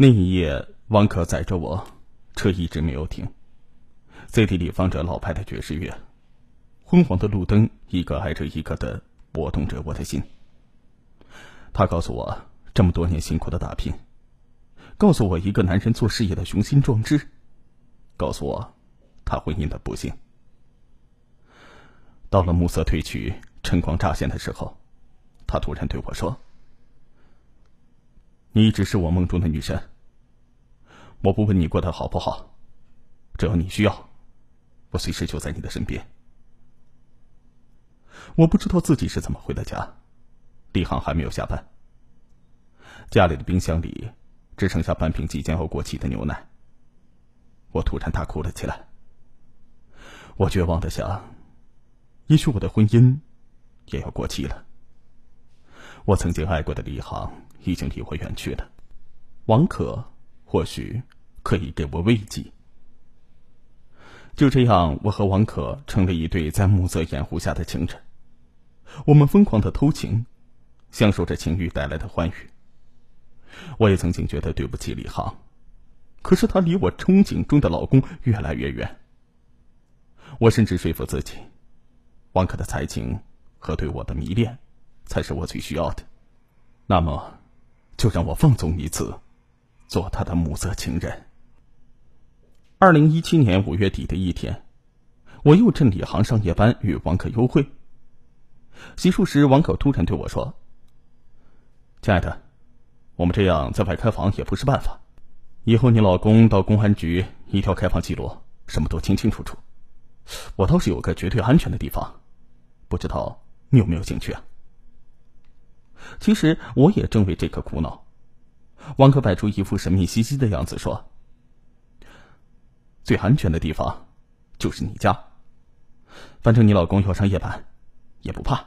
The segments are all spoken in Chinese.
那一夜，王可载着我，车一直没有停。CD 里放着老派的爵士乐，昏黄的路灯一个挨着一个的拨动着我的心。他告诉我这么多年辛苦的打拼，告诉我一个男人做事业的雄心壮志，告诉我他婚姻的不幸。到了暮色褪去、晨光乍现的时候，他突然对我说：“你一直是我梦中的女神。我不问你过得好不好，只要你需要。”我随时就在你的身边。我不知道自己是怎么回的家，李航还没有下班。家里的冰箱里只剩下半瓶即将要过期的牛奶。我突然大哭了起来。我绝望的想，也许我的婚姻也要过期了。我曾经爱过的李航已经离我远去了，王可或许可以给我慰藉。就这样，我和王可成了一对在暮色掩护下的情人。我们疯狂的偷情，享受着情欲带来的欢愉。我也曾经觉得对不起李航，可是他离我憧憬中的老公越来越远。我甚至说服自己，王可的才情和对我的迷恋，才是我最需要的。那么，就让我放纵一次，做他的暮色情人。二零一七年五月底的一天，我又趁李航上夜班与王可幽会。洗漱时，王可突然对我说：“亲爱的，我们这样在外开房也不是办法。以后你老公到公安局一条开房记录，什么都清清楚楚。我倒是有个绝对安全的地方，不知道你有没有兴趣啊？”其实我也正为这个苦恼。王可摆出一副神秘兮兮的样子说。最安全的地方，就是你家。反正你老公要上夜班，也不怕。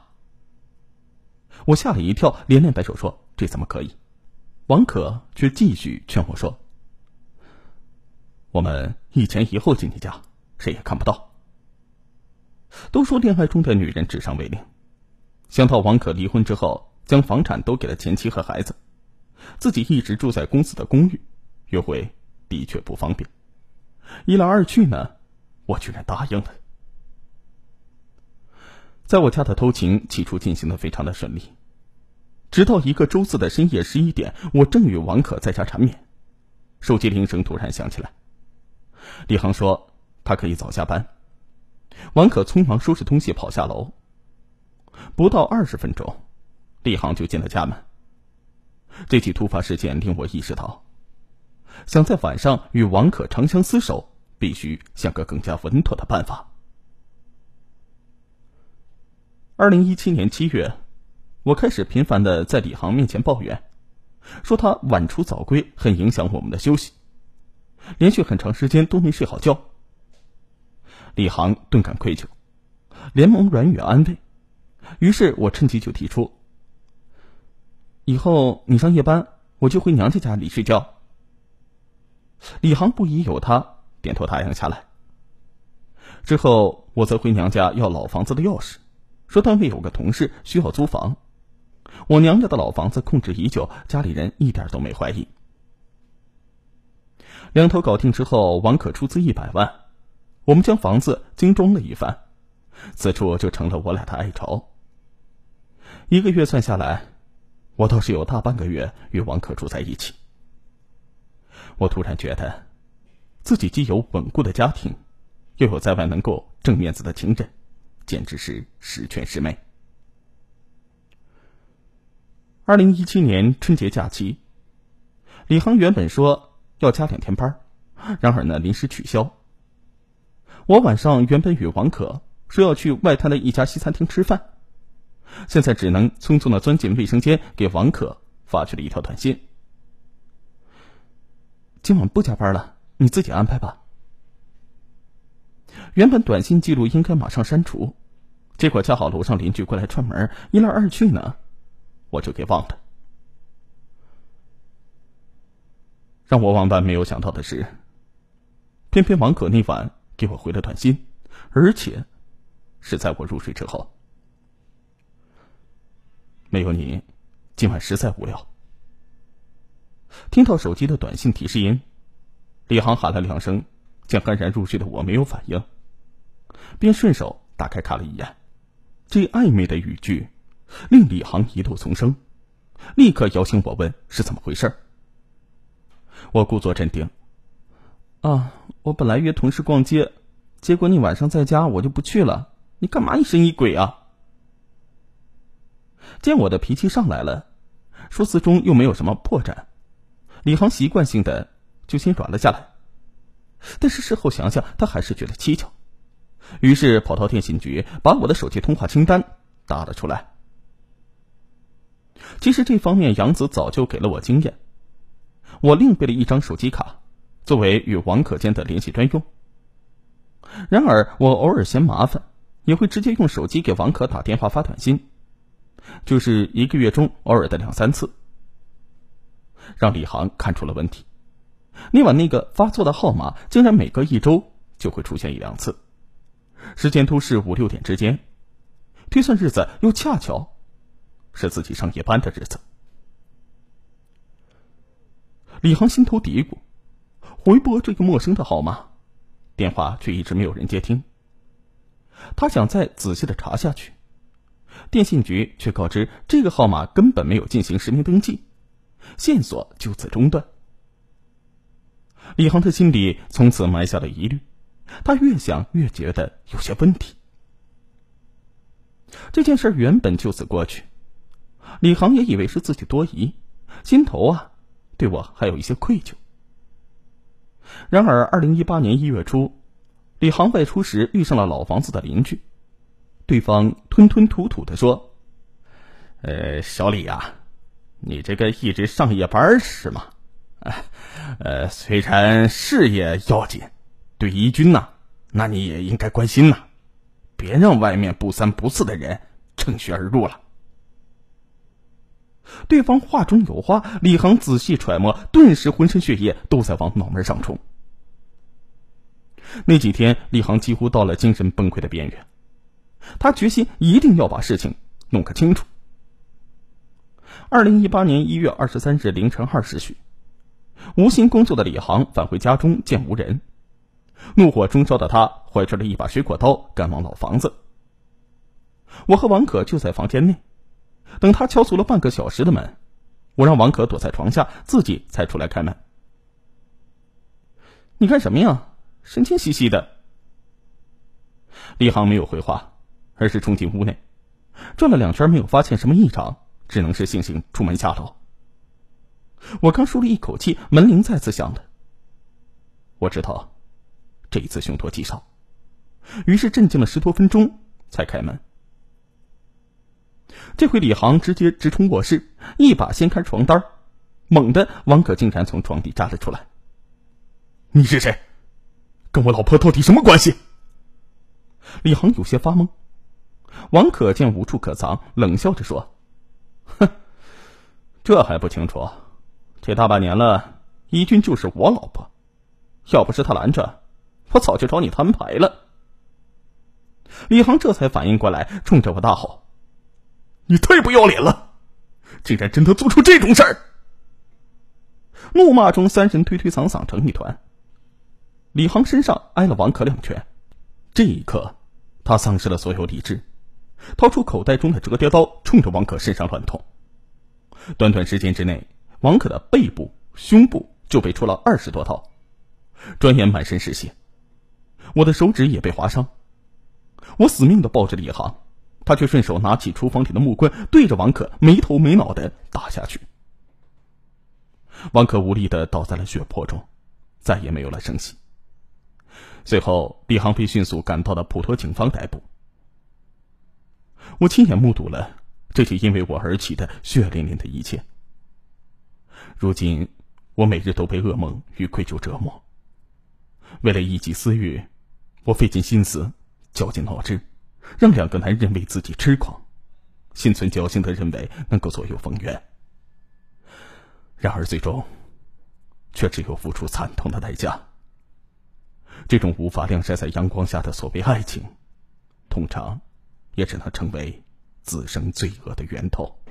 我吓了一跳，连连摆手说：“这怎么可以？”王可却继续劝我说：“我们一前一后进你家，谁也看不到。”都说恋爱中的女人智商为零，想到王可离婚之后将房产都给了前妻和孩子，自己一直住在公司的公寓，约会的确不方便。一来二去呢，我居然答应了。在我家的偷情起初进行的非常的顺利，直到一个周四的深夜十一点，我正与王可在家缠绵，手机铃声突然响起来。李航说他可以早下班，王可匆忙收拾东西跑下楼。不到二十分钟，李航就进了家门。这起突发事件令我意识到。想在晚上与王可长相厮守，必须想个更加稳妥的办法。二零一七年七月，我开始频繁的在李航面前抱怨，说他晚出早归很影响我们的休息，连续很长时间都没睡好觉。李航顿感愧疚，连忙软语安慰，于是我趁机就提出：以后你上夜班，我就回娘家家里睡觉。李航不疑有他，点头答应下来。之后，我则回娘家要老房子的钥匙，说单位有个同事需要租房。我娘家的老房子空置已久，家里人一点都没怀疑。两头搞定之后，王可出资一百万，我们将房子精装了一番，此处就成了我俩的爱巢。一个月算下来，我倒是有大半个月与王可住在一起。我突然觉得，自己既有稳固的家庭，又有在外能够挣面子的情人，简直是十全十美。二零一七年春节假期，李航原本说要加两天班，然而呢临时取消。我晚上原本与王可说要去外滩的一家西餐厅吃饭，现在只能匆匆的钻进卫生间，给王可发去了一条短信。今晚不加班了，你自己安排吧。原本短信记录应该马上删除，结果恰好楼上邻居过来串门，一来二去呢，我就给忘了。让我万万没有想到的是，偏偏王可那晚给我回了短信，而且是在我入睡之后。没有你，今晚实在无聊。听到手机的短信提示音，李航喊了两声，见酣然入睡的我没有反应，便顺手打开看了一眼。这暧昧的语句，令李航疑窦丛生，立刻摇醒我问是怎么回事。我故作镇定：“啊，我本来约同事逛街，结果你晚上在家，我就不去了。你干嘛疑神疑鬼啊？”见我的脾气上来了，说辞中又没有什么破绽，李航习惯性的就先软了下来。但是事后想想，他还是觉得蹊跷，于是跑到电信局把我的手机通话清单打了出来。其实这方面杨子早就给了我经验。我另备了一张手机卡，作为与王可间的联系专用。然而，我偶尔嫌麻烦，也会直接用手机给王可打电话、发短信，就是一个月中偶尔的两三次，让李航看出了问题。那晚那个发错的号码，竟然每隔一周就会出现一两次，时间都是五六点之间，推算日子又恰巧是自己上夜班的日子。李航心头嘀咕：“回拨这个陌生的号码，电话却一直没有人接听。他想再仔细的查下去，电信局却告知这个号码根本没有进行实名登记，线索就此中断。李航的心里从此埋下了疑虑，他越想越觉得有些问题。这件事原本就此过去，李航也以为是自己多疑，心头啊。”对我还有一些愧疚。然而，二零一八年一月初，李航外出时遇上了老房子的邻居，对方吞吞吐吐的说：“呃，小李呀，你这个一直上夜班是吗？呃，虽然事业要紧，对怡君呐，那你也应该关心呐，别让外面不三不四的人趁虚而入了。”对方话中有话，李航仔细揣摩，顿时浑身血液都在往脑门上冲。那几天，李航几乎到了精神崩溃的边缘，他决心一定要把事情弄个清楚。二零一八年一月二十三日凌晨二时许，无心工作的李航返回家中，见无人，怒火中烧的他怀着了一把水果刀，赶往老房子。我和王可就在房间内。等他敲足了半个小时的门，我让王可躲在床下，自己才出来开门。你干什么呀？神经兮兮的。李航没有回话，而是冲进屋内，转了两圈没有发现什么异常，只能是悻悻出门下楼。我刚舒了一口气，门铃再次响了。我知道，这一次凶多吉少，于是镇静了十多分钟才开门。这回李航直接直冲卧室，一把掀开床单猛地，王可竟然从床底扎了出来。你是谁？跟我老婆到底什么关系？李航有些发懵。王可见无处可藏，冷笑着说：“哼，这还不清楚？这大半年了，怡君就是我老婆，要不是他拦着，我早就找你摊牌了。”李航这才反应过来，冲着我大吼。你太不要脸了，竟然真的做出这种事儿！怒骂中，三人推推搡搡成一团。李航身上挨了王可两拳，这一刻，他丧失了所有理智，掏出口袋中的折叠刀，冲着王可身上乱捅。短短时间之内，王可的背部、胸部就被戳了二十多刀，转眼满身是血，我的手指也被划伤。我死命的抱着李航。他却顺手拿起厨房里的木棍，对着王可没头没脑的打下去。王可无力的倒在了血泊中，再也没有了声息。随后，李航被迅速赶到了普陀警方逮捕。我亲眼目睹了这些因为我而起的血淋淋的一切。如今，我每日都被噩梦与愧疚折磨。为了一己私欲，我费尽心思，绞尽脑汁。让两个男人为自己痴狂，心存侥幸的认为能够左右逢源，然而最终，却只有付出惨痛的代价。这种无法晾晒在阳光下的所谓爱情，通常，也只能成为滋生罪恶的源头。